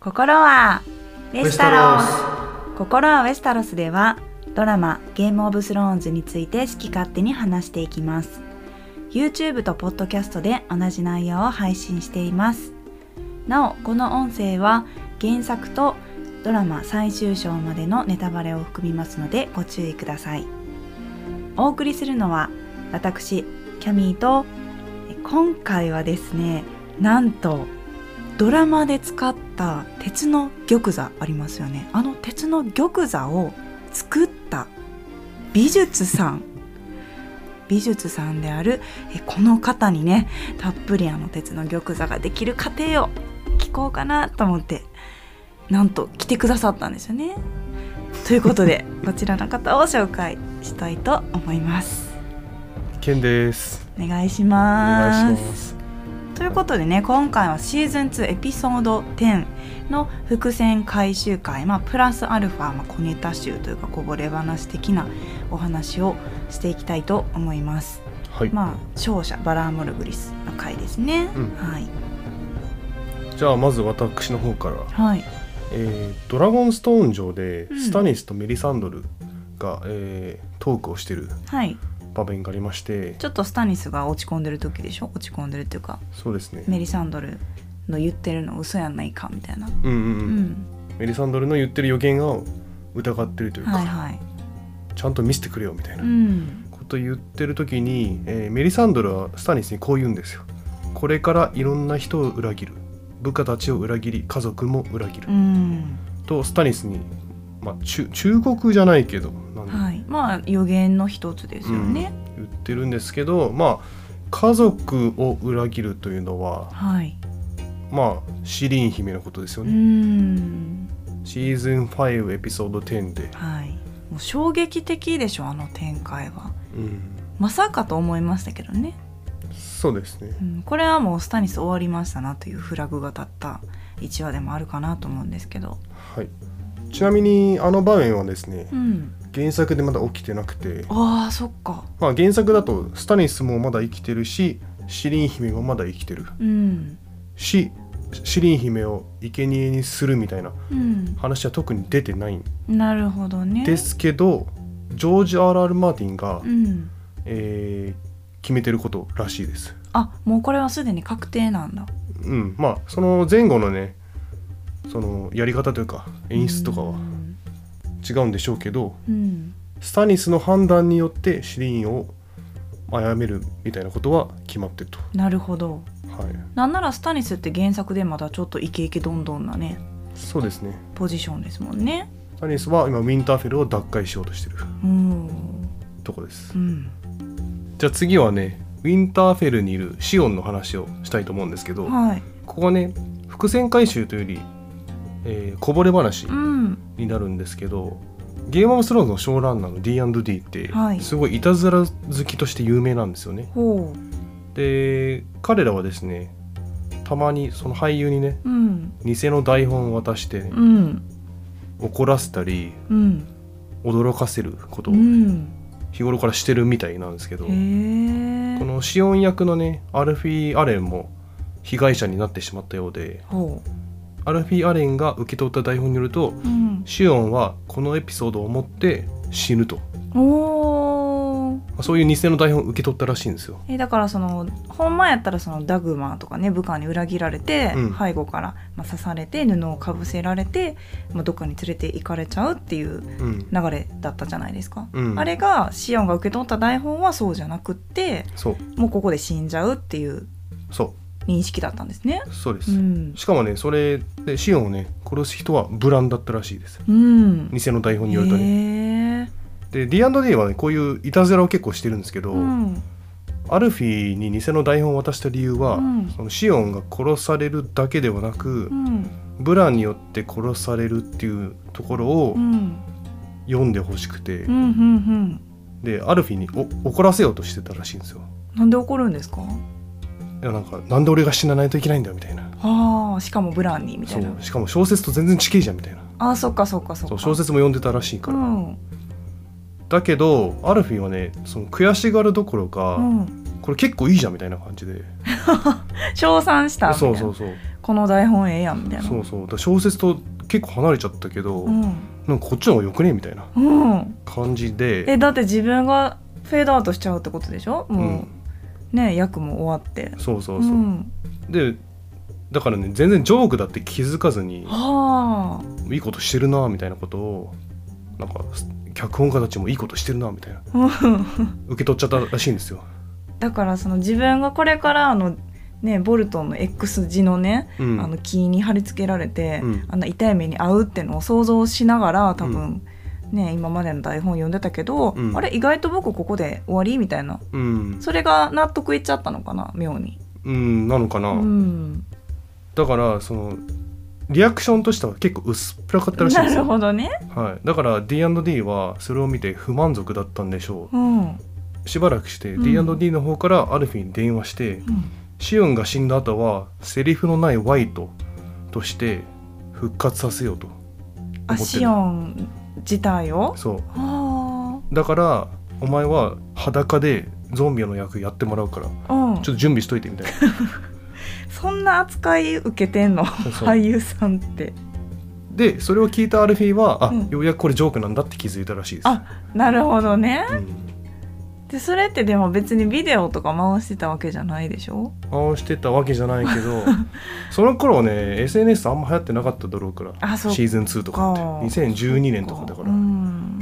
心はウェスタロス。心はウェスタロスではドラマゲームオブスローンズについて好き勝手に話していきます。YouTube と Podcast で同じ内容を配信しています。なおこの音声は原作とドラマ最終章までのネタバレを含みますのでご注意ください。お送りするのは私キャミーと今回はですねなんとドラマで使った鉄の玉座ありますよねあの鉄の玉座を作った美術さん美術さんであるえこの方にねたっぷりあの鉄の玉座ができる過程を聞こうかなと思ってなんと来てくださったんですよね。ということでこちらの方を紹介したいと思います。ケンです。お願いしおます。願いします。ということでね今回はシーズン2エピソード10の伏線回収会、まあ、プラスアルファ、まあ、小ネタ集というかこぼれ話的なお話をしていきたいと思います。はい。まあ勝者バラーモルグリスの回ですね。うん。はい。じゃあまず私の方から、はい。えードラゴンストーン上でうん。スタニスとメリサンドルが、えートークをしてる。はい場面がありまして、ちょっとスタニスが落ち込んでる時でしょ？落ち込んでるっていうかそうですね。メリサンドルの言ってるの嘘やないかみたいな。うんうんう。うんん、メリサンドルの言ってる予言を疑ってるというか、はいはい。ちゃんと見せてくれよみたいなうんこと言ってる時に、えーメリサンドルはスタニスにこう言うんですよ。これからいろんな人を裏切る。部下たちを裏切り家族も裏切る。うんとスタニスに、まあ、中忠告じゃないけどはい、まあ予言の一つですよね。言ってるんですけどまあ家族を裏切るというのははい。まあシリン姫のことですようね、ん。シーズン5エピソード10で、はい。もう衝撃的でしょあの展開は。うん、まさかと思いましたけどね。そうですねうん、これはもうスタニス終わりましたなというフラグが立った一話でもあるかなと思うんですけど。はいちなみにあの場面はですねうん。原作でまだ起きてなくて、ああそっか。まあ、原作だとスタニスもまだ生きてるしシリン姫もまだ生きてるうん。しシリン姫を生贄にするみたいなうん。話は特に出てないんなるほどね。ですけどジョージ・ R.R. マーティンが、うん。えー決めてることらしいです。あもうこれはすでに確定なんだ。うん、まあその前後のねそのやり方というか演出とかはうん違うんでしょうけどうん。スタニスの判断によってシリーンを殺めるみたいなことは決まってると。なるほど。はい、なんならスタニスって原作でまだちょっとイケイケどんどんなねそうですね。ポジションですもんね。スタニスは今ウィンターフェルを奪回しようとしてるうん。とこですう。ん。じゃあ次はねウィンターフェルにいるシオンの話をしたいと思うんですけど、はい。ここはね伏線回収というより、えーこぼれ話うん。になるんですけどゲームオブスローンズのショーランナーの D&D ってはいすごいいたずら好きとして有名なんですよね。ほで彼らはですねたまにその俳優にねう。うん。偽の台本を渡して、ねうん。怒らせたりうん。驚かせることをうん。日頃からしてるみたいなんですけど。このシオン役のねアルフィー・アレンも被害者になってしまったようでほアルフィー・アレンが受け取った台本によるとう。うん。シオンはこのエピソードをもって死ぬと。そういう偽の台本を受け取ったらしいんですよ。えだからそのほんまやったらそのダグマとかね部下に裏切られて、うん背後から、まあ、刺されて布をかぶせられて、まあ、どっかに連れて行かれちゃうっていううん、流れだったじゃないですか、うんあれがシオンが受け取った台本はそうじゃなくってそうもうここで死んじゃうっていうそ認識だったんですね。うそうです、うん、しかもねそれでシオンをね殺す人はブランだったらしいです。うん、偽の台本によるとねで D&D はねこういういたずらを結構してるんですけど、うん、アルフィーに偽の台本を渡した理由は、うん。そのシオンが殺されるだけではなく、うん、ブランによって殺されるっていうところをうん、読んでほしくて、うん、うん、でアルフィーにお怒らせようとしてたらしいんですよ。なんで怒るんですか？いやなんかなんで俺が死なないといけないんだよみたいな。ああ、しかもブランにみたそいな。うしかも小説と全然近いじゃんみたいな。ああ、そっか、そっか、そっか。そう小説も読んでたらしいから、うん、だけどアルフィーはねその悔しがるどころか、うん、これ結構いいじゃんみたいな感じで。称賛したみたいな。そうそうそうこの台本ええやんみたいな。そうそう。だから小説と結構離れちゃったけど、うん。なんかこっちの方がよくねみたいなうん、感じで。えだって自分がフェードアウトしちゃうってことでしょ？もう、うんね役も終わって。そうそうそう、ん、でだからね全然ジョークだって気づかずにはあ。いいことしてるなみたいなことをなんか脚本家たちもいいことしてるなみたいな。うん。受け取っちゃったらしいんですよ。だからその自分がこれからあのねボルトンの X 字のね、うん、あの木に貼り付けられて、うん。あんな痛い目に遭うってのを想像しながら多分、ね今までの台本読んでたけど、うん。あれ意外と僕ここで終わりみたいな。うん、それが納得いっちゃったのかな妙に。うん、なのかな、うん、だからそのリアクションとしては結構薄っぺらかったらしいんなですよ、るほどね。はい、だから D&D はそれを見て不満足だったんでしょう。ん。うしばらくしてうん。D&D の方からアルフィに電話して、シオンが死んだ後はセリフのないワイトとして復活させようと思あシオン自体を？そう。あだからお前は裸でゾンビの役やってもらうからあ、うん、ちょっと準備しといてみたいな。そんな扱い受けてんの？俳優さんって。でそれを聞いたアルフィーはあ、うん。ようやくこれジョークなんだって気づいたらしいです。あなるほどね。うんでそれってでも別にビデオとか回してたわけじゃないでしょ？回してたわけじゃないけど その頃はね SNS あんま流行ってなかっただろうからシーズン2とかって。2012年とかだから、うん。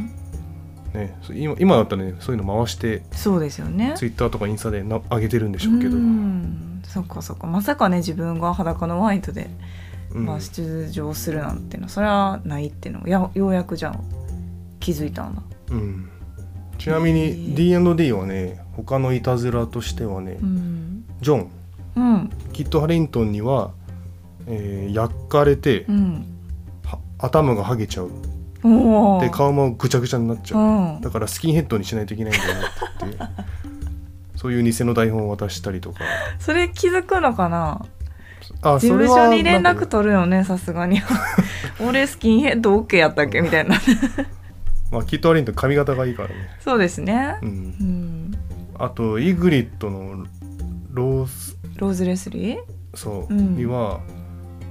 ね今今だったらねそういうの回してそうですよね。Twitter とかインスタでな上げてるんでしょうけど、うん。そっかそっか。まさかね自分が裸のワイトで、うん。まあ、出場するなんていうの。それはないっていうの。やようやくじゃあ気づいたんだ。うんちなみに D&D はね他のいたずらとしてはね、うん。ジョン。うん。キット・ハリントンには、えー焼かれて、うん。は頭がはげちゃう。で顔もぐちゃぐちゃになっちゃう、うん。だからスキンヘッドにしないといけないんだよって そういう偽の台本を渡したりとか。それ気づくのかな？あ事務それは所に連絡取るよねさすがに。俺スキンヘッド OK やったっけ？みたいなまあ、キット・ハリントン髪型がいいからね、そうですね。うん。う、ん。あとイグリッドのロース。ローズ・レスリー？そう、うん。には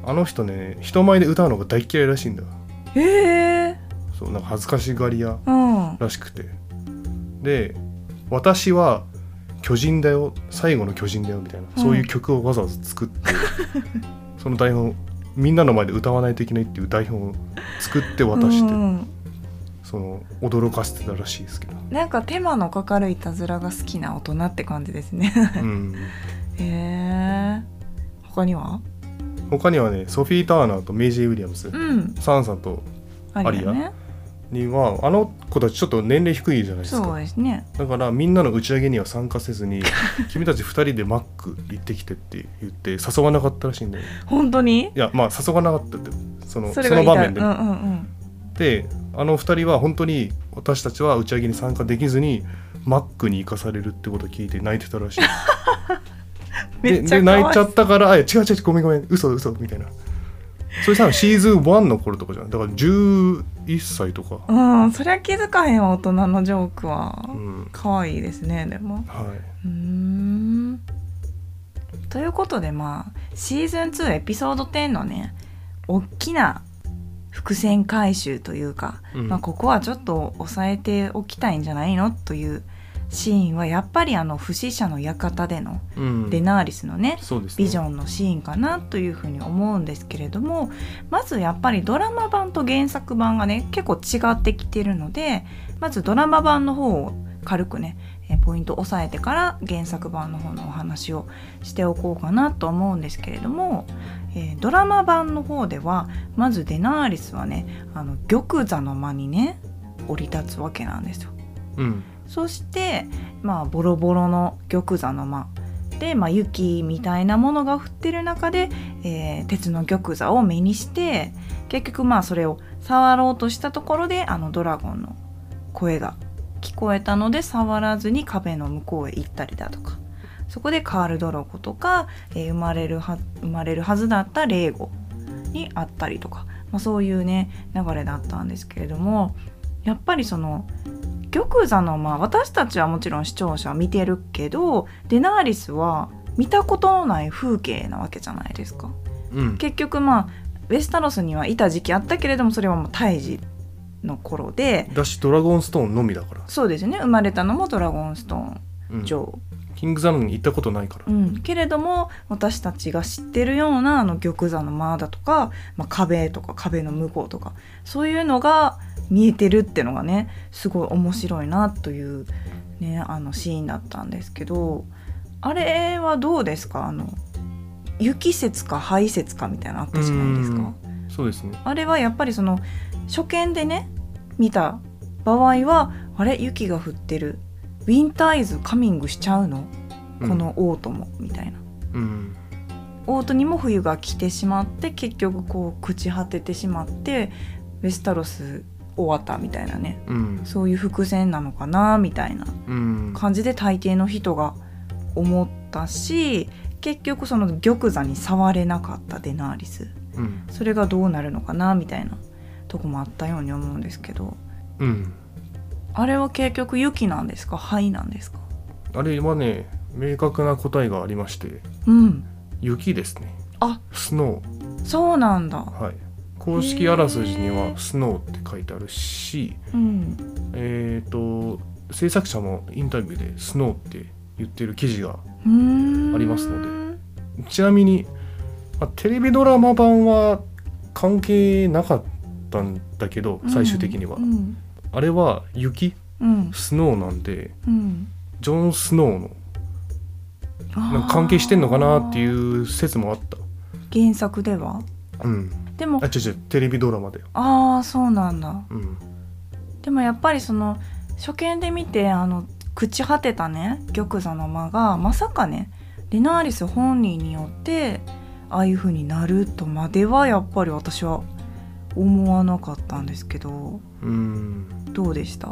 あの人ね人前で歌うのが大嫌いらしいんだへえそうなんか恥ずかしがり屋うん。らしくて。で「私は巨人だよ。最後の巨人だよ」みたいな、うん。そういう曲をわざわざ作って その台本みんなの前で歌わないといけないっていう台本を作って渡して、うんその驚かせてたらしいですけど、なんか手間のかかるいたずらが好きな大人って感じですね。うん、へえ他には？他にはねソフィー・ターナーとメイジェイ・ウィリアムス、うん。サンさんとありだね。にはあの子たちちょっと年齢低いじゃないですそうかですね。だからみんなの打ち上げには参加せずに 君たち2人でマック行ってきてって言って誘わなかったらしいんだよね。本当に？いやまあ誘わなかったってそのその場面で、うんうんうんであの2人は本当に私たちは打ち上げに参加できずにマックに行かされるってことを聞いて泣いてたらしい。めでっちゃかわいで泣いちゃったから「あ違う違うごめんごめん嘘嘘」みたいな。それさシーズン1の頃とかじゃん。だから11歳とか、うんそりゃ気づかへんわ大人のジョークは。うん。可愛いですねでも。はうーん。ということでまあシーズン2エピソード10のね大きな伏線回収というか、い、うん。まあ、ここはちょっと抑えておきたいんじゃないのというシーンはやっぱりあの不死者の館でのうん。デナーリスのね、そうですね。ビジョンのシーンかなというふうに思うんですけれどもまずやっぱりドラマ版と原作版がね結構違ってきてるのでまずドラマ版の方を軽くねえポイント押さえてから原作版の方のお話をしておこうかなと思うんですけれども、えードラマ版の方ではまずデナーリスはねあの玉座の間にね降り立つわけなんですよ。うん。そして、まあ、ボロボロの玉座の間。で、まあ、雪みたいなものが降ってる中で、えー鉄の玉座を目にして結局まあそれを触ろうとしたところであのドラゴンの声が聞こえたので触らずに壁の向こうへ行ったりだとかそこでカール・ドロゴとか、えー生まれるは生まれるはずだったレーゴに会ったりとか、まあ、そういうね流れだったんですけれどもやっぱりその玉座のまあ私たちはもちろん視聴者は見てるけどデナーリスは見たことのない風景なわけじゃないですか。うん。結局まあウェスタロスにはいた時期あったけれどもそれはもう胎児の頃でだしドラゴンストーンのみだから、そうですよね。生まれたのもドラゴンストーンうん。城、キングザンに行ったことないから、うん。けれども私たちが知ってるようなあの玉座の間だとか、まあ、壁とか壁の向こうとかそういうのが見えてるってのがねすごい面白いなという、ね、あのシーンだったんですけどあれはどうですか？あの雪説か灰説かみたいなのあったじゃないですか。うん。そうですね。あれはやっぱりその初見でね見た場合はあれ？雪が降ってるウィンターイズカミングしちゃうの？このオートも、みたいな。うん。オートにも冬が来てしまって結局こう朽ち果ててしまってウェスタロス終わったみたいなね。うん。そういう伏線なのかなみたいな。うん。感じで大抵の人が思ったし結局その玉座に触れなかったデナーリス。うん。それがどうなるのかなみたいなとこもあったように思うんですけど。うんあれは結局雪なんですか？灰なんですか？あれはね明確な答えがありましてうん。雪ですね。あスノそうなんだ。ーはい。公式あらすじにはスノーって書いてあるしうん。えっ、と制作者もインタビューでスノーって言ってる記事がうーん。ありますのちなみに、まあテレビドラマ版は関係なかったんだけど最終的には、うんあれは雪？うん。スノーなんでうん。ジョン・スノーのなんか関係してんのかなっていうう説もあった。原作では？うん。でもあ違う違うテレビドラマだよ。ああそうなんだ。うん。でもやっぱりその初見で見てあの朽ち果てたね玉座の間がまさかねリナーリス本人によってああいう風になるとまではやっぱり私は思わなかったんですけどうん。どうでした？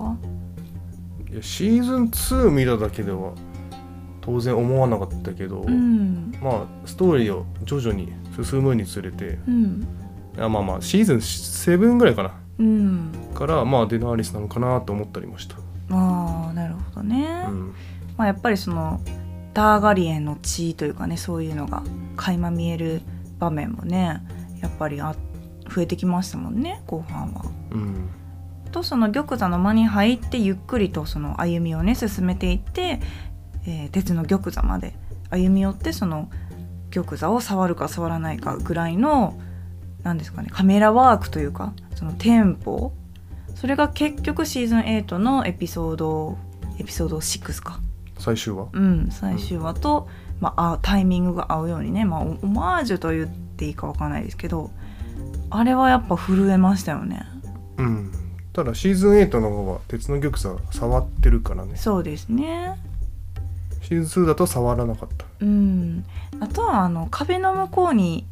いやシーズン2見ただけでは当然思わなかったけど、うん。まあストーリーを徐々に進むにつれてうん。いやまあまあシーズン7ぐらいかな。うん。からまあデナーリスなのかなと思ったりました、ああなるほどね、うん。まあ、やっぱりそのダーガリエンの血というかねそういうのが垣間見える場面もねやっぱりあ増えてきましたもんね後半は。うん。とその玉座の間に入ってゆっくりとその歩みをね進めていって、えー鉄の玉座まで。歩み寄ってその玉座を触るか触らないかぐらいの何ですかねカメラワークというかそのテンポ。それが結局シーズン8のエピソードエピソード6か。最終話？うん、最終話と、まあ、あタイミングが合うようにね、まあ、オオマージュと言っていいかわかんないですけどあれはやっぱ震えましたよね。うん。ただシーズン8の方は鉄の玉座触ってるからね。そうですね。シーズン2だと触らなかった。うん。あとはあの壁の向こうに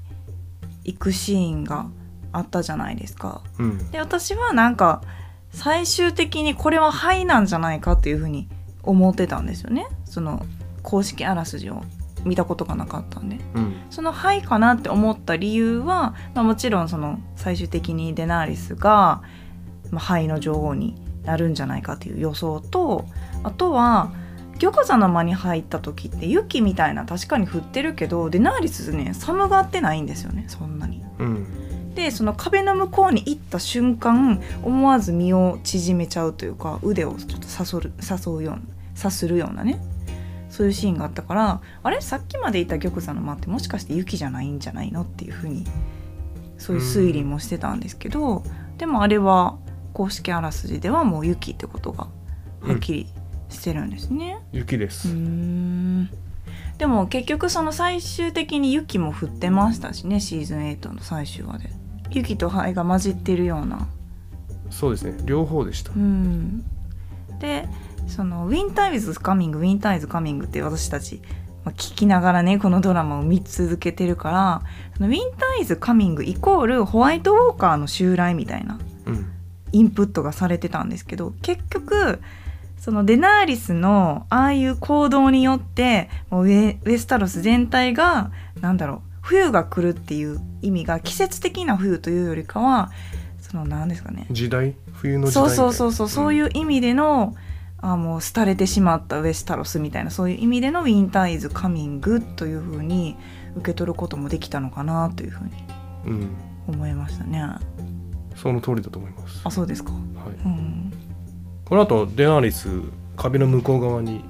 行くシーンがあったじゃないですか。うん。で私はなんか最終的にこれは灰なんじゃないかっていうふうに思ってたんですよね。その公式あらすじを見たことがなかったんで。うん。その「はい」かなって思った理由は、まあ、もちろんその最終的にデナーリスが「まあ、灰の女王」になるんじゃないかっていう予想とあとは玉座の間に入った時って雪みたいな確かに降ってるけどデナーリスね寒がってないんですよねそんなに。うん。でその壁の向こうに行った瞬間思わず身を縮めちゃうというか腕をちょっとさそる誘うようなさするようなねそういうシーンがあったからあれ？さっきまでいた玉座の間ってもしかして雪じゃないんじゃないの？っていうふうにそういう推理もしてたんですけど、でもあれは公式あらすじではもう雪ってことがはっきりしてるんですね。うー雪です、ん。でも結局その最終的に雪も降ってましたしねシーズン8の最終話で。雪と灰が混じってるような。そうですね。両方でした。うん。でその「ウィンターイズカミングウィンターイズカミング」って私たち、まあ、聞きながらねこのドラマを見続けてるからウィンターイズカミングイコールホワイトウォーカーの襲来みたいなうん。インプットがされてたんですけど結局そのデナーリスのああいう行動によってもうウェウェスタロス全体がなんだろう冬が来るっていう意味が季節的な冬というよりかはその何ですかね。時代？冬の時そう代みたいな。そうそうそう、そういう意味でのあもう廃れてしまったウェスタロスみたいなそういう意味でのウィンターイズカミングという風に受け取ることもできたのかなというふうにうん。思いましたね。その通りだと思います、あそうですか。はい、うん。この後デナーリス壁の向こう側に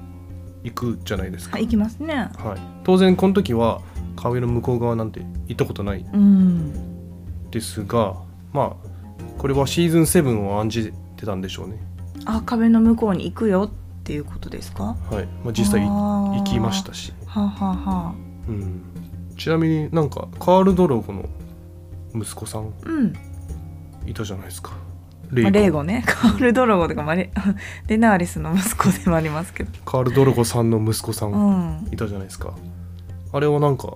行くじゃないですか、はい行きますね。はい、当然この時は壁の向こう側なんて行ったことない。うん。ですがまあこれはシーズン7を案じてたんでしょうねあ壁の向こうに行くよっていうことですか？はい、まあ、実際いあー。行きましたし、はあ、はあはうん、ちなみになんかカール・ドロゴの息子さんあ、うん。いたじゃないですか。まあ、レーゴ。ね。カール・ドロゴとかまあレ デナーリスの息子でもありますけど。カール・ドロゴさんの息子さうんん。いたじゃないですか。あれはなんか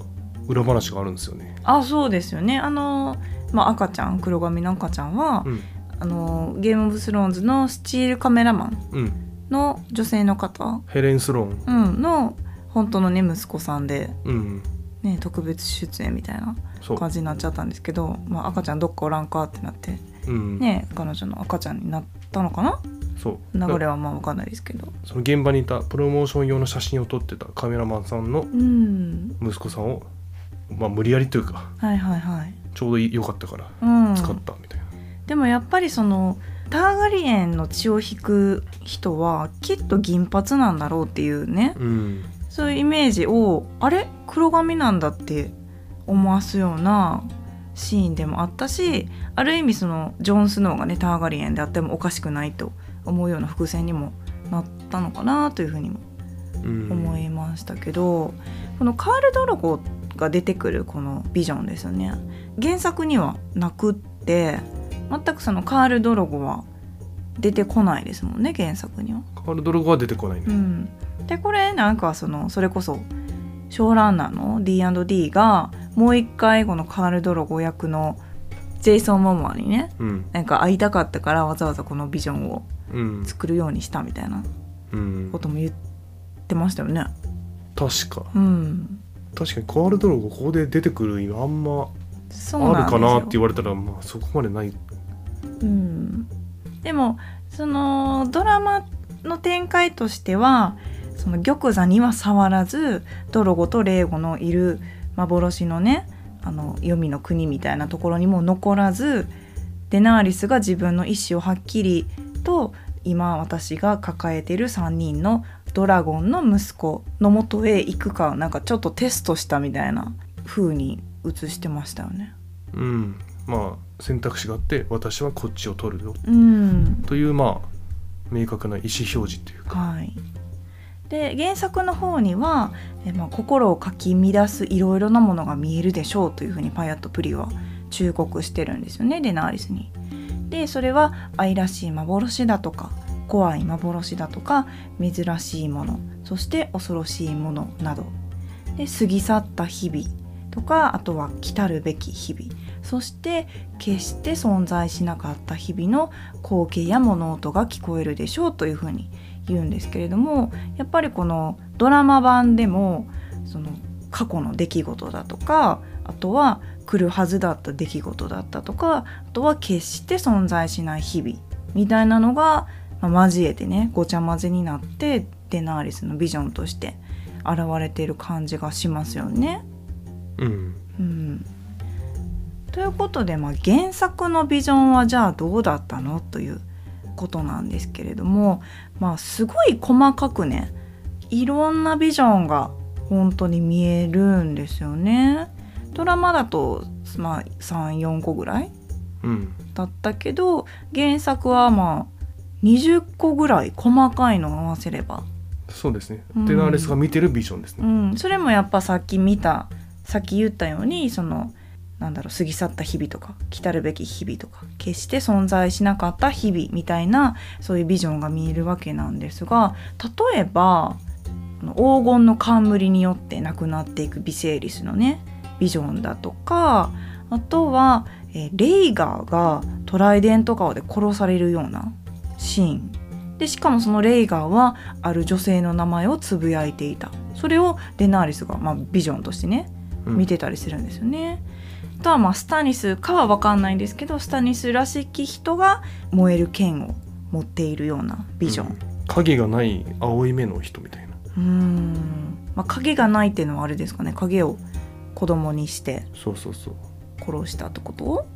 裏話があるんですよね。あそうですよね。あの、まあ、赤ちゃん黒髪の赤ちゃんは、うんあのゲーム・オブ・スローンズのスチールカメラマンうん。の女性の方、ヘレン・スローン。うん、の本当のね息子さんで、うんね、特別出演みたいなそう。感じになっちゃったんですけど、まあ、赤ちゃんどっかおらんかってなって。うん、ね彼女の赤ちゃんになったのかな？そう。流れはまあ分かんないですけど。その現場にいたプロモーション用の写真を撮ってたカメラマンさんのうん。息子さんを、まあ、無理やりというかはいはいはい、ちょうど良かったからうん、使ったみたいな、でもやっぱりそのターガリエンの血を引く人はきっと銀髪なんだろうっていうね。うん。そういうイメージをあれ？黒髪なんだって思わすようなシーンでもあったしある意味そのジョン・スノーがねターガリエンであってもおかしくないと思うような伏線にもなったのかなというふうにもうん。思いましたけど、このカール・ドロゴが出てくるこのビジョンですよね。原作にはなくって全くそのカール・ドロゴは出てこないですもんね原作には。カール・ドロゴは出てこないね、うん、でこれなんかそのそれこそショーランナーの D&D がもう一回このカール・ドロゴ役のジェイソン・モモアにねうん。なんか会いたかったからわざわざこのビジョンをうん。作るようにしたみたいなうん。ことも言ってましたよね。確か。うん、確かにカール・ドロゴここで出てくる意味あんまあるかなって言われたらまあそこまでないうん、でもそのドラマの展開としてはその玉座には触らずドロゴとレーゴのいる幻のねあの黄泉の国みたいなところにも残らずデナーリスが自分の意思をはっきりと今私が抱えてる3人のドラゴンの息子のもとへ行くかなんかちょっとテストしたみたいな風に映してましたよね。うんま選択肢があって私はこっちを取るよ。うん。というまあ明確な意思表示というか。はい、で原作の方にはえ、まあ、心をかき乱すいろいろなものが見えるでしょうというふうにパヤットプリは忠告してるんですよねデナーリスに。でそれは愛らしい幻だとか怖い幻だとか珍しいものそして恐ろしいものなど。で過ぎ去った日々とかあとは来たるべき日々そして決して存在しなかった日々の光景や物音が聞こえるでしょうというふうに言うんですけれどもやっぱりこのドラマ版でもその過去の出来事だとかあとは来るはずだった出来事だったとかあとは決して存在しない日々みたいなのが、まあ交えてねごちゃ混ぜになってデナーリスのビジョンとして現れている感じがしますよね。うんうん、ということで、まあ、原作のビジョンはじゃあどうだったのということなんですけれども、まあ、すごい細かくねいろんなビジョンが本当に見えるんですよね。ドラマだと、まあ、34個ぐらいうん。だったけど原作はまあ20個ぐらい細かいのを合わせれば。そうですね、うん。デナーレスが見てるビジョンですうね、ん、それもやっぱさっき見たさっき言ったようにそのなんだろう過ぎ去った日々とか来たるべき日々とか決して存在しなかった日々みたいなそういうビジョンが見えるわけなんですが例えば黄金の冠によって亡くなっていくビセイリスのねビジョンだとかあとは、えーレイガーがトライデント川で殺されるようなシーン。でしかもそのレイガーはある女性の名前をつぶやいていた。それをデナーリスが、まあ、ビジョンとしてねうん。見てたりするんですよね。あとはまあスタニスかは分かんないんですけどスタニスらしき人が燃える剣を持っているようなビジョン。うん。影がない青い目の人みたいな。うーん。まあ、影がないっていうのはあれですかね。影を子供にしてそうそうそう。殺したってこと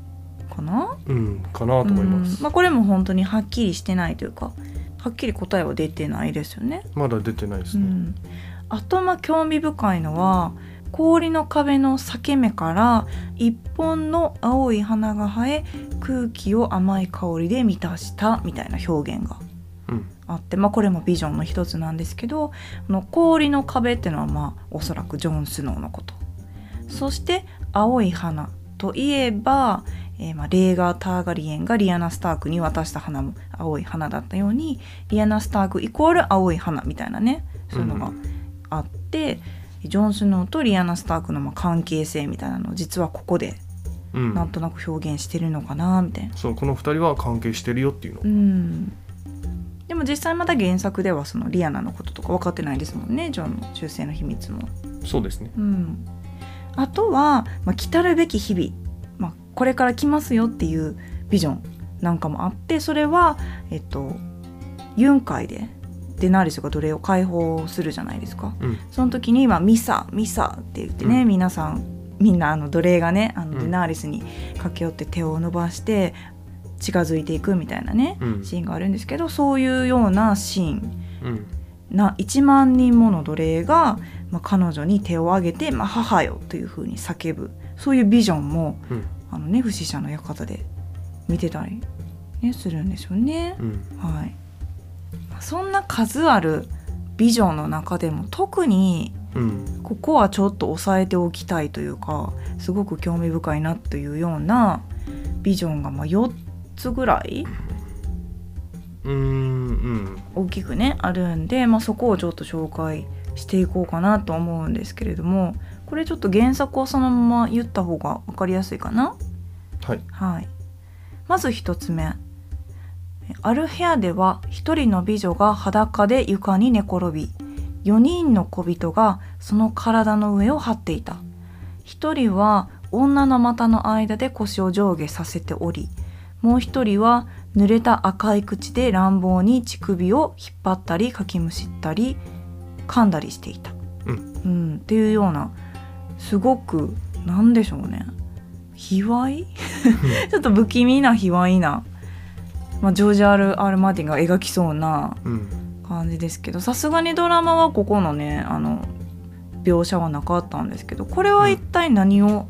かな？うんかなと思います、うん。まあ、これも本当にはっきりしてないというかはっきり答えは出てないですよね。まだ出てないですね、うん、あとまあ興味深いのは氷の壁の裂け目から一本の青い花が生え空気を甘い香りで満たしたみたいな表現がうん。あって、まあ、これもビジョンの一つなんですけどこの氷の壁っていうのはまあおそらくジョン・スノーのこと。そして青い花といえば、えーまあレーガー・ターガリエンがリアナ・スタークに渡した花も青い花だったようにリアナ・スタークイコール青い花みたいなねそういうのがあって、ジョン・スノーとリアナ・スタークのまあ関係性みたいなのを実はここでうん。なんとなく表現してるのかなみたいな。そうこの二人は関係してるよっていうの、うん。でも実際まだ原作ではそのリアナのこととか分かってないですもんねジョンの修正の秘密も。そうですね。うん、あとは、まあ、来たるべき日々、まあ、これから来ますよっていうビジョンなんかもあってそれは、えっと、ユンカイでデナーリスが奴隷を解放するじゃないですか。うん。その時に、まあ、ミサミサって言ってね、うん。皆さんみんなあの奴隷がねあのうん。デナーリスに駆け寄って手を伸ばして近づいていくみたいなね、うん。シーンがあるんですけどそういうようなシーン。うん。な1万人もの奴隷が、まあ、彼女に手を挙げて「まあ、母よ」というふうに叫ぶ。そういうビジョンもうん。あの、ね、不死者の館で見てたり、ね、するんですよね。うん。はい、そんな数あるビジョンの中でも特にうん。ここはちょっと押さえておきたいというかすごく興味深いなというようなビジョンがまあ4つぐらい大きくねあるんで、まあ、そこをちょっと紹介していこうかなと思うんですけれどもこれちょっと原作をそのまま言った方が分かりやすいかな？はい。はい、まず1つ目ある部屋では1人の美女が裸で床に寝転び4人の小人がその体の上を張っていた。1人は女の股の間で腰を上下させておりもう1人は濡れた赤い口で乱暴に乳首を引っ張ったりかきむしったり噛んだりしていた、うん。うん、っていうようなすごくなんでしょうね。卑猥？ちょっと不気味な卑猥な、まあ、ジョージ・アール・アール・マーティンが描きそうなうん。感じですけどさすがにドラマはここのねあの描写はなかったんですけどこれは一体何を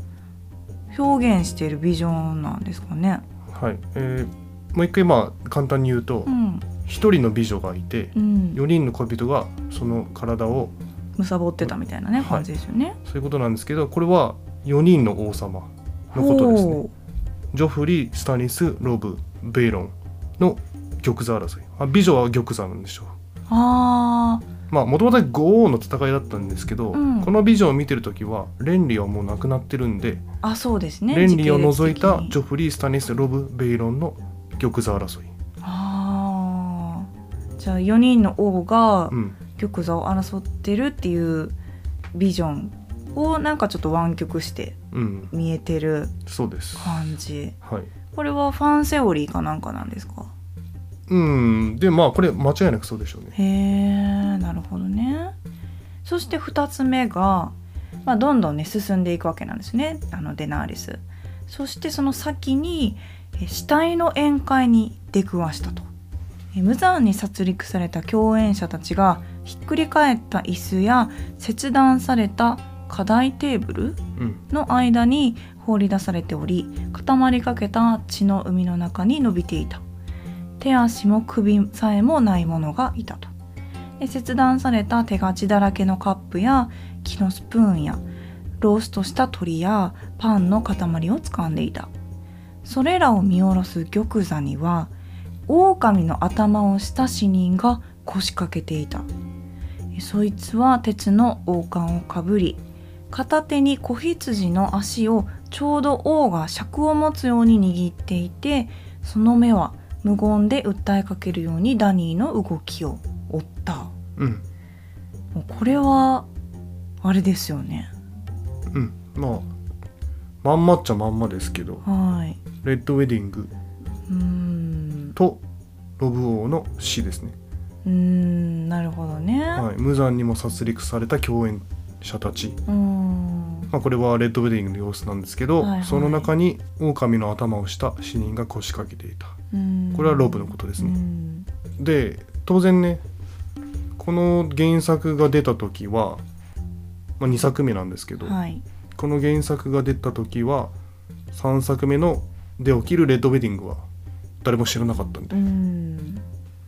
表現しているビジョンなんですかね？はい。えーもう一回まあ簡単に言うとうん。一人の美女がいてうん。4人の恋人がその体をむさぼってたみたいなねはい。感じですよね。そういうことなんですけどこれは4人の王様のことですね。ほジョフリースタニスロブベイロンの玉座争い。あ美女は玉座なんでしょう。うあまあもともと五王の戦いだったんですけど、うん。このビジョンを見てる時はレンリはもうなくなってるんで、ーあそうですね。レンリを除いたジョフリースタニスロブベイロンの玉座争い、あー。じゃあ4人の王がうん、玉座を争ってるっていうビジョンをなんかちょっと湾曲してうん、見えてるそうです。感じ。はいこれはファンセオリーかなんかなんですか？うん。でまあこれ間違いなくそうでしょうね。へえなるほどね。そして2つ目が、まあ、どんどんね進んでいくわけなんですね。あのデナーリス。そしてその先にえ死体の宴会に出くわしたと。え無残に殺戮された共演者たちがひっくり返った椅子や切断された課題テーブルうん。の間に放り出されており固まりかけた血の海の中に伸びていた。手足も首さえもないものがいたと。で切断された手が血だらけのカップや木のスプーンやローストした鳥やパンの塊を掴んでいた。それらを見下ろす玉座には狼の頭をした死人が腰掛けていた。そいつは鉄の王冠をかぶり片手に子羊の足をちょうど王が尺を持つように握っていてその目は無言で訴えかけるようにダニーの動きを追った。うん。もうこれはあれですよね。うん。まあまんまっちゃまんまですけど。はい。レッドウェディング。とロブ王の死ですね、うーんなるほどね、はい、無残にも殺戮された共演者たち。まあ、これはレッドウェディングの様子なんですけど、はいはい。その中に狼の頭をした死人が腰掛けていた。うん。これはロブのことですね。うん。で当然ねこの原作が出た時は、まあ、2作目なんですけど、はい。この原作が出た時は3作目ので起きるレッドウェディングは誰も知らなかったんで、うん。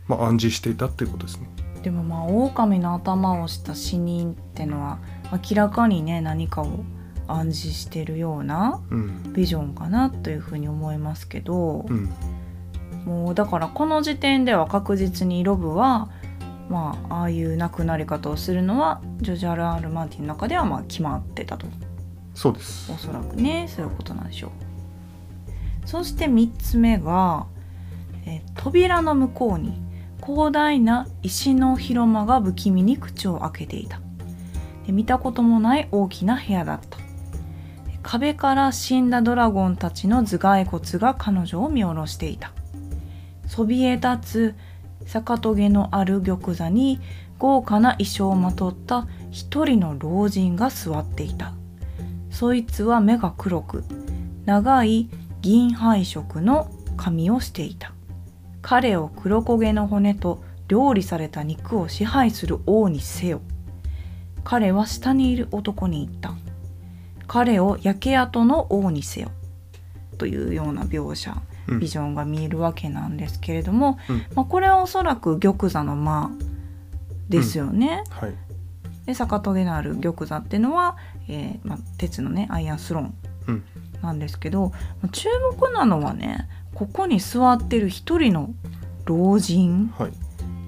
まあ、暗示していたっていうことですね。でもまあ狼の頭をした死人ってのは明らかにね何かを暗示してるようなうん。ビジョンかなというふうに思いますけど、うん。もうだからこの時点では確実にロブはまあああいう亡くなり方をするのはジョージ・アル・アール・マーティンの中ではまあ決まってたと。そうです。おそらくねそういうことなんでしょう。そして3つ目が、えー扉の向こうに広大な石の広間が不気味に口を開けていた。で見たこともない大きな部屋だった。壁から死んだドラゴンたちの頭蓋骨が彼女を見下ろしていた。そびえ立つ逆トゲのある玉座に豪華な衣装をまとった一人の老人が座っていた。そいつは目が黒く長い銀灰色の髪をしていた。彼を黒焦げの骨と料理された肉を支配する王にせよ。彼は下にいる男に言った。彼を焼け跡の王にせよ。というような描写うん。ビジョンが見えるわけなんですけれども、うん。まあ、これはおそらく玉座の間ですよね。はい。で逆トゲのある玉座っていうのは、えーまあ、鉄のねアイアンスローンうん。なんですけど、注目なのはねここに座ってる一人の老人はい。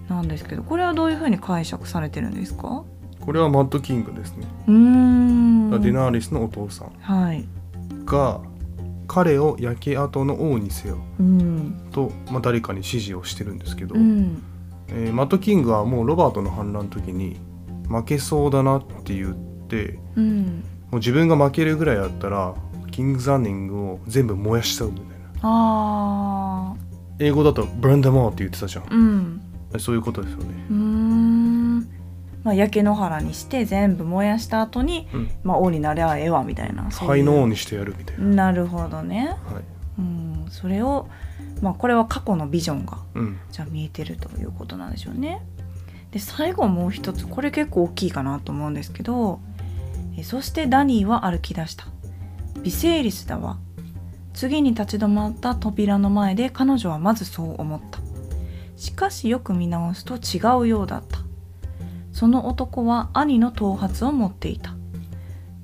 なんですけどこれはどういうふうに解釈されてるんですか？これはマッドキングですね、うーん。デナーリスのお父さん。はい、が彼を焼け跡の王にせよ。うん。と、まあ、誰かに指示をしてるんですけど、うん。えーマッドキングはもうロバートの反乱の時に負けそうだなって言ってうん、もう自分が負けるぐらいだったらキングザンニングを全部燃やしちゃうみたいな。あ英語だとブランダモーって言ってたじゃん。ーうん。そういうことですよね。うーんまあ焼け野原にして全部燃やした後に、うん。まあ王になりゃええわみたいなそうい灰うの王にしてやるみたいな、なるほどね。はい。うんそれをまあこれは過去のビジョンがうん。じゃあ見えてるということなんでしょうね。で最後もう一つこれ結構大きいかなと思うんですけどえそしてダニーは歩き出した。ビセイリスだわ。次に立ち止まった扉の前で彼女はまずそう思った。しかしよく見直すと違うようだったその男は兄の頭髪を持っていた。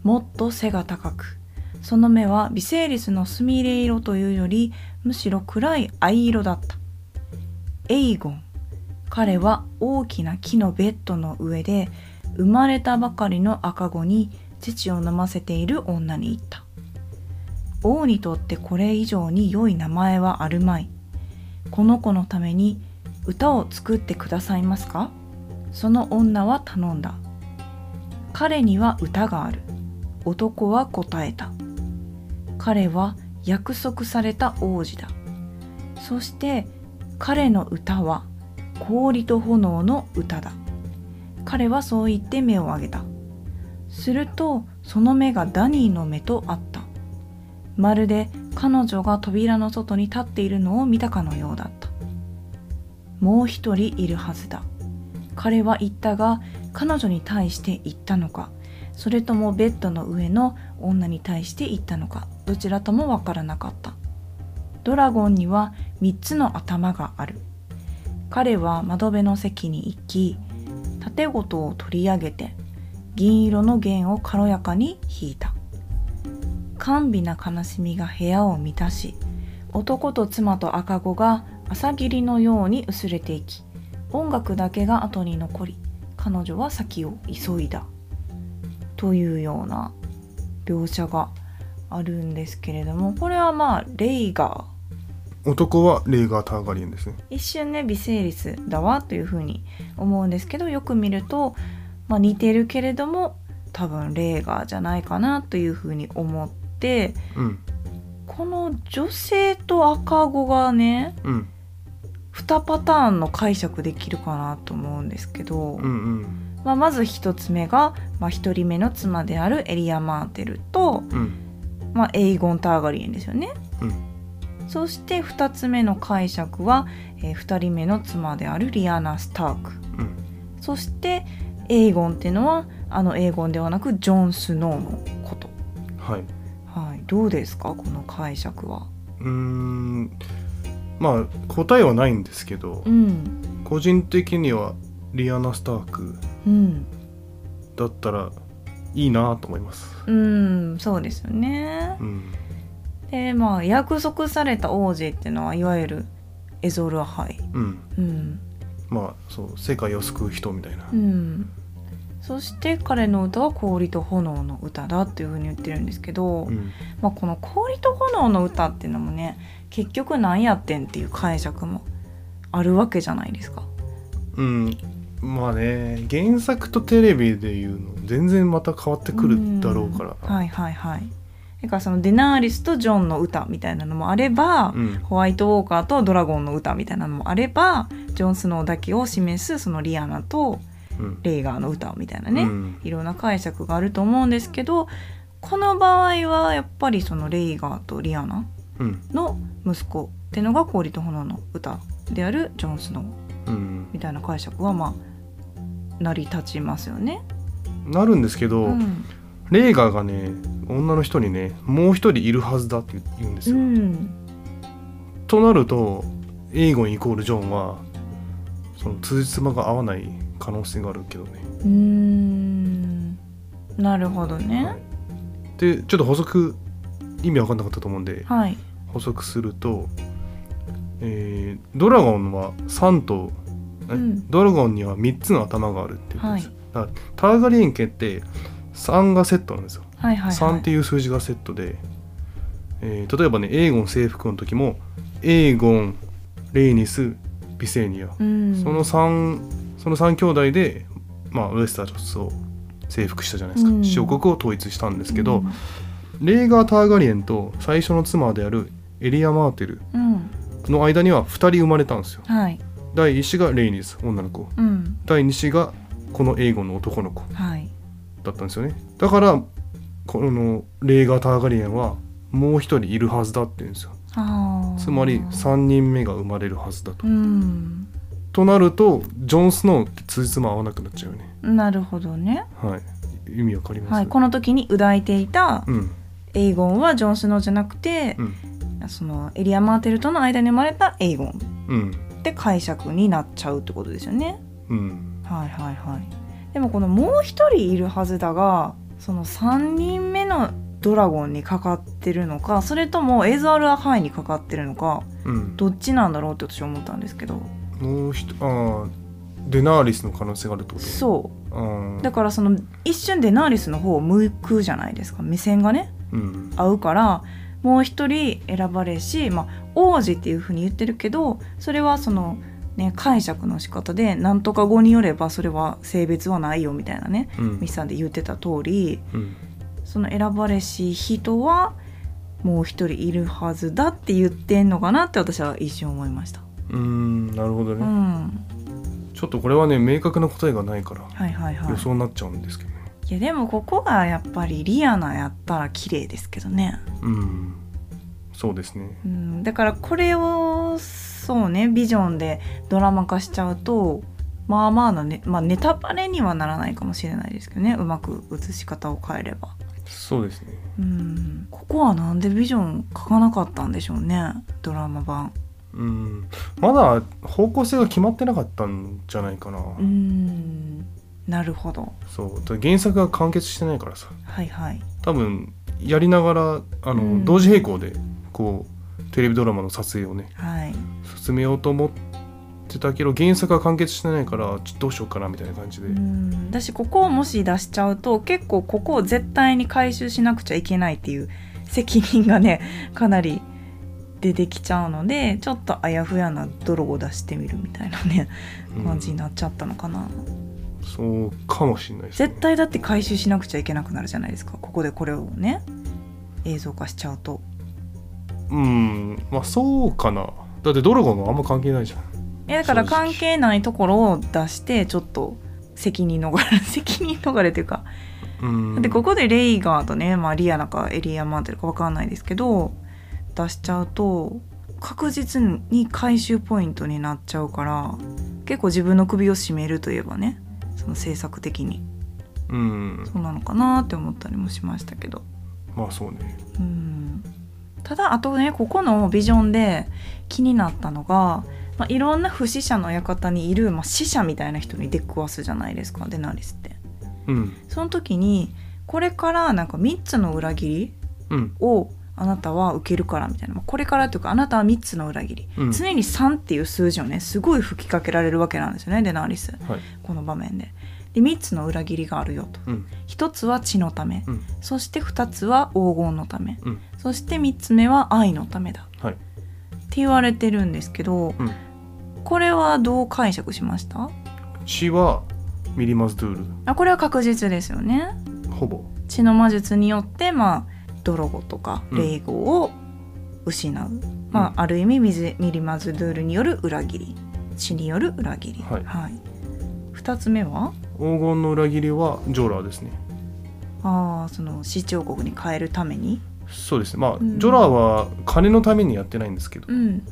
もっと背が高くその目はビセイリスのすみれ色というよりむしろ暗い藍色だった。エイゴン彼は大きな木のベッドの上で生まれたばかりの赤子に乳を飲ませている女に言った。王にとってこれ以上に良い名前はあるまい。この子のために歌を作ってくださいますか？その女は頼んだ。彼には歌がある男は答えた。彼は約束された王子だ。そして彼の歌は氷と炎の歌だ。彼はそう言って目を上げた。するとその目がダニーの目とあった。まるで彼女が扉の外に立っているのを見たかのようだった。もう一人いるはずだ。彼は言ったが彼女に対して言ったのか。それともベッドの上の女に対して言ったのか。どちらともわからなかった。ドラゴンには3つの頭がある。彼は窓辺の席に行き盾ごとを取り上げて銀色の弦を軽やかに弾いた。甘美な悲しみが部屋を満たし男と妻と赤子が朝霧のように薄れていき音楽だけが後に残り彼女は先を急いだ。というような描写があるんですけれどもこれはまあレイガ男はレーガー・ターガリエンですね。ー一瞬ねビセイリスだわというふうに思うんですけどよく見ると、まあ、似てるけれども多分レーガーじゃないかなというふうに思ってうん。この女性と赤子がねうん2パターンの解釈できるかなと思うんですけど、うんうんまあ、まず一つ目が、まあ、一人目の妻であるエリア・マーテルと、うんまあ、エイゴン・ターガリエンですよね。うんそして二つ目の解釈は、えー二人目の妻であるリアナ・スターク。うんそしてエイゴンっていうのはあのエイゴンではなくジョン・スノーのこと。はいはい、どうですか？この解釈は。うーんまあ答えはないんですけどうん、個人的にはリアナ・スタークうん、だったらいいなと思います。うん、そうですよね。うん。でまあ約束された王子っていうのはいわゆるエゾルアハイ。うん。うん、まあそう世界を救う人みたいな。うん。そして彼の歌は氷と炎の歌だっていうふうに言ってるんですけど、うん。まあ、この氷と炎の歌っていうのもね結局何やってんっていう解釈もあるわけじゃないですか。うん。まあね原作とテレビでいうの全然また変わってくるだろうから。ん。はいはいはい。だからそのデナーリスとジョンの歌みたいなのもあれば、うん。ホワイトウォーカーとドラゴンの歌みたいなのもあればジョン・スノーだけを示すそのリアナとうん。レイガーの歌みたいなね、うん。いろんな解釈があると思うんですけどこの場合はやっぱりそのレイガーとリアナうんの息子っていうのが氷と炎の歌であるジョン・スノーうん。みたいな解釈はまあ成り立ちますよね。なるんですけど、うん。レイガーがね女の人にねもう一人いるはずだって言うんですうよ、ん。となるとエイゴンイコールジョンはその辻褄が合わない可能性があるけどね。うーん。なるほどね。でちょっと補足意味わかんなかったと思うんではい。補足すると、えードラゴンは3頭、えうん。ドラゴンには3つの頭があるって言うんです、はい。だからターガリエン家って3がセットなんですよ、はいはいはい。3っていう数字がセットで、えー例えばねエーゴン征服の時もエーゴンレイニスビセーニア、うん、その3その3兄弟で、まあ、ウェスタロスを征服したじゃないですか、うん。小国を統一したんですけど、うん。レーガー・ターガリエンと最初の妻であるエリア・マーテルうん、の間には2人生まれたんですよ。はい。第1子がレイニス女の子。うん、第2子がこのエーゴンの男の子はい。だったんですよね。だからこのレーガー・ターガリエンはもう一人いるはずだって言うんですよ。つまり3人目が生まれるはずだと、うん。となるとジョン・スノーつじつま合わなくなっちゃうよね。なるほどね。はい。意味わかります、はい、この時に抱いていたうん。エイゴンはジョン・スノーじゃなくて、うんそのエリア・マーテルとの間に生まれたエイゴンうん。って解釈になっちゃうってことですよね。うん。はいはいはい。でもこのもう一人いるはずだがその3人目のドラゴンにかかってるのかそれともエザール・アハイにかかってるのかうん。どっちなんだろうって私は思ったんですけど。もう一ああデナーリスの可能性があるってこと？そう。うんだからその一瞬デナーリスの方を向くじゃないですか。目線がね。うん。合うからもう一人選ばれし、まあ、王子っていうふうに言ってるけどそれはその、ね、解釈の仕方で何とか語によればそれは性別はないよみたいなねうん。ミスさんで言ってた通りうん。その選ばれし人はもう一人いるはずだって言ってんのかなって私は一瞬思いました。うんなるほどうね、ん、ちょっとこれはね明確な答えがないからはいはいはい。予。想になっちゃうんですけど。ね、いやでもここがやっぱりリアナやったら綺麗ですけどね。うん。そうですね。うん、だからこれをそうねビジョンでドラマ化しちゃうとまあまあなね、まあ、ネタバレにはならないかもしれないですけどね。うまく映し方を変えれば。そうですね。うん、ここはなんでビジョン書かなかったんでしょうねドラマ版。うん。まだ方向性が決まってなかったんじゃないかな、うんなるほど。そう。原作が完結してないからさ。はいはい。多分やりながらあの、うん。同時並行でこうテレビドラマの撮影をねはい、進めようと思ってたけど原作が完結してないからちょっとどうしようかなみたいな感じで、うん。だしここをもし出しちゃうと結構ここを絶対に回収しなくちゃいけないっていう責任がね かなり出てきちゃうのでちょっとあやふやな泥を出してみるみたいなねうん。感じになっちゃったのかな、そうかもしれないです、ね、絶対だって回収しなくちゃいけなくなるじゃないですか。ここでこれをね映像化しちゃうと。うんまあそうかな。だってドラゴンはあんま関係ないじゃん。えだから関係ないところを出してちょっと責任逃れ 責任逃れっていうか。うん。でここでレイガーとね、まあ、リアナかエリアマンテルか分かんないですけど出しちゃうと確実に回収ポイントになっちゃうから結構自分の首を絞めるといえばねその政策的に。うん。そうなのかなって思ったりもしましたけど。まあそうね。うん。ただあとねここのビジョンで気になったのが、まあ、いろんな不死者の館にいる、まあ、死者みたいな人に出くわすじゃないですかデナリスって。うん。その時にこれからなんか3つの裏切りうん。をあなたは受けるからみたいな。まあこれからというかあなたは3つの裏切り、うん。常に3っていう数字をねすごい吹きかけられるわけなんですよねデナーリス。はい。この場面で。で3つの裏切りがあるよと。うん。1つは血のため、うん。そして2つは黄金のため、うん。そして3つ目は愛のためだ。はい。って言われてるんですけど、うん。これはどう解釈しました？血はミリマズドゥーあこれは確実ですよね。ルほぼ。血の魔術によってまあドロゴとかうん。レイゴを失う、まあある意味ミズミリマズドゥールによる裏切り血による裏切り。はい。2つ目は？黄金の裏切りはジョーラーですね。ああその死彫刻に変えるために？そうですね。まあ、うん。ジョラーは金のためにやってないんですけど、うん。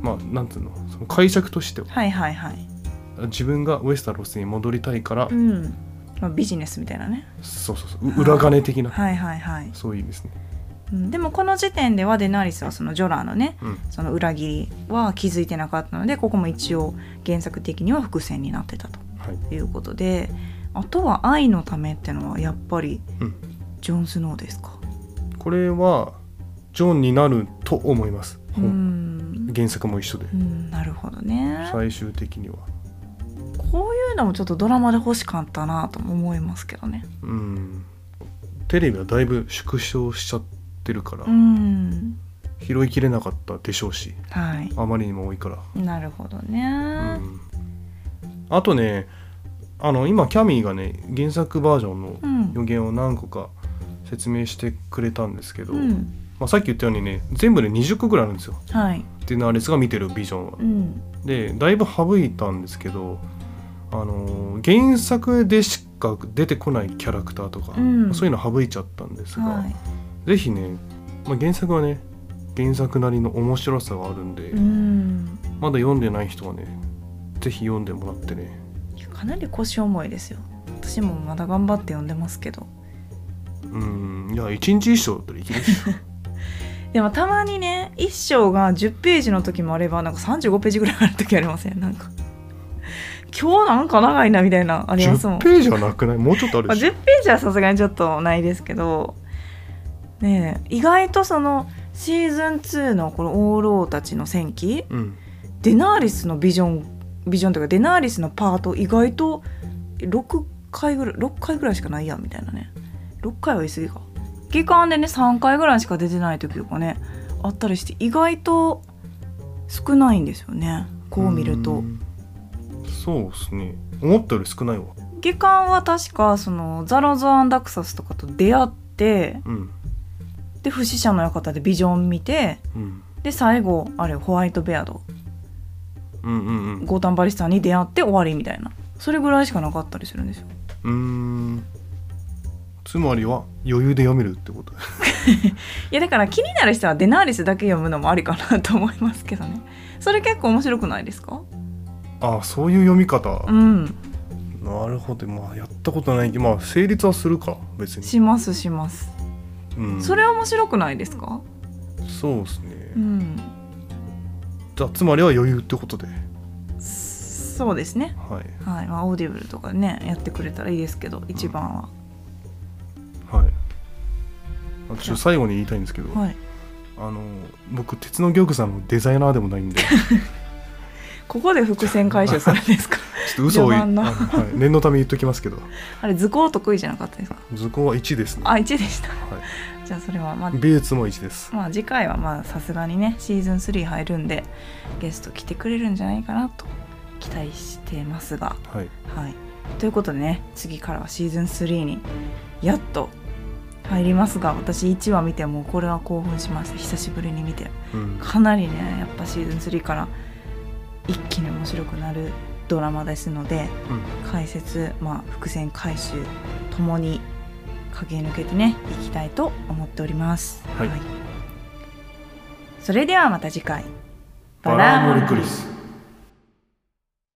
まあなんつうの？その解釈としては。はいはいはい。自分がウエスタロスに戻りたいから、うん、まあ、ビジネスみたいなね。そうそうそう。う裏金的な、はいはいはい、そういう意味ですね。うん、でもこの時点ではデナーリスはそのジョラーのねうん。その裏切りは気づいてなかったのでここも一応原作的には伏線になってたと。はい。いうことであとは愛のためってのはやっぱりうん。ジョン・スノーですか？これはジョンになると思います、う本ん、原作も一緒で。うん、なるほどね。最終的にはこういうのもちょっとドラマで欲しかったなとも思いますけどね。うん。テレビはだいぶ縮小しちゃってるから、うん。拾いきれなかったでしょうしはい。あまりにも多いから、なるほどうね、ん、あとねあの今キャミーがね原作バージョンのうん。予言を何個か説明してくれたんですけど、うん。まあ、さっき言ったようにね全部で20個ぐらいあるんですよ。はい。デナーレスが見てるビジョンは。う。ん。でだいぶ省いたんですけど、あのー原作でしか出てこないキャラクターとか、うん。そういうの省いちゃったんですが、はい。ぜひね、まあ、原作はね原作なりの面白さがあるんで、うん。まだ読んでない人はねぜひ読んでもらってね。かなり腰重いですよ。私もまだ頑張って読んでますけど。うん。いや一日一章だったらいけるっしょ。でもたまにね一章が10ページの時もあればなんか35ページぐらいある時ありません？なんか今日なんか長いなみたいなありますもん。10ページはなくない？もうちょっとあるまあ、でし10ページはさすがにちょっとないですけど。ねえ意外とそのシーズン2のこの王老たちの戦記ょうん。デナーリスのビジョンビジョンというかデナーリスのパート意外と6回ぐらい6回ぐらいしかないやんみたいなね。6回は言い過ぎか。期間でね3回ぐらいしか出てない時とかねあったりして意外と少ないんですよね。こう見ると。んそうですね。思ったより少ないわ。下巻は確かそのザロズ・アンダクサスとかと出会ってうん。で不死者の館でビジョン見てうん。で最後あれホワイトベアドうんうんうん。ゴータンバリスターに出会って終わりみたいな。それぐらいしかなかったりするんですよ。うーん。つまりは余裕で読めるってこと。いやだから気になる人はデナーリスだけ読むのもありかなと思いますけどね。それ結構面白くないですか？ああそういう読み方、うん。なるほど。まあやったことない。けどまあ成立はするか。別に、しますします。うん、それ面白くないですか？そうですね、うん。じゃあつまりは余裕ってことで。そうですね。はい。はい。まあオーディブルとかねやってくれたらいいですけど一番は、はい。あちょっと最後に言いたいんですけど、はい。あの僕鉄の玉さんのデザイナーでもないんで ここで伏線回収するんですか？っと嘘を言の、はい、念のため言っときますけど。あれ図工得意じゃなかったですか？図工は1ですね、あ1でした。はじゃあそれはまあい、美術も1です。まあ次回はまあさすがにねシーズン3入るんでゲスト来てくれるんじゃないかなと期待してますが。はい。はい。ということでね次からはシーズン3にやっと入りますが私1話見てもうこれは興奮しました久しぶりに見て。うん。かなりねやっぱシーズン3から一気に面白くなるドラマですのでうん。解説、まあ、伏線回収ともに駆け抜けてねいきたいと思っております。はい。それではまた次回。バラーモルクリス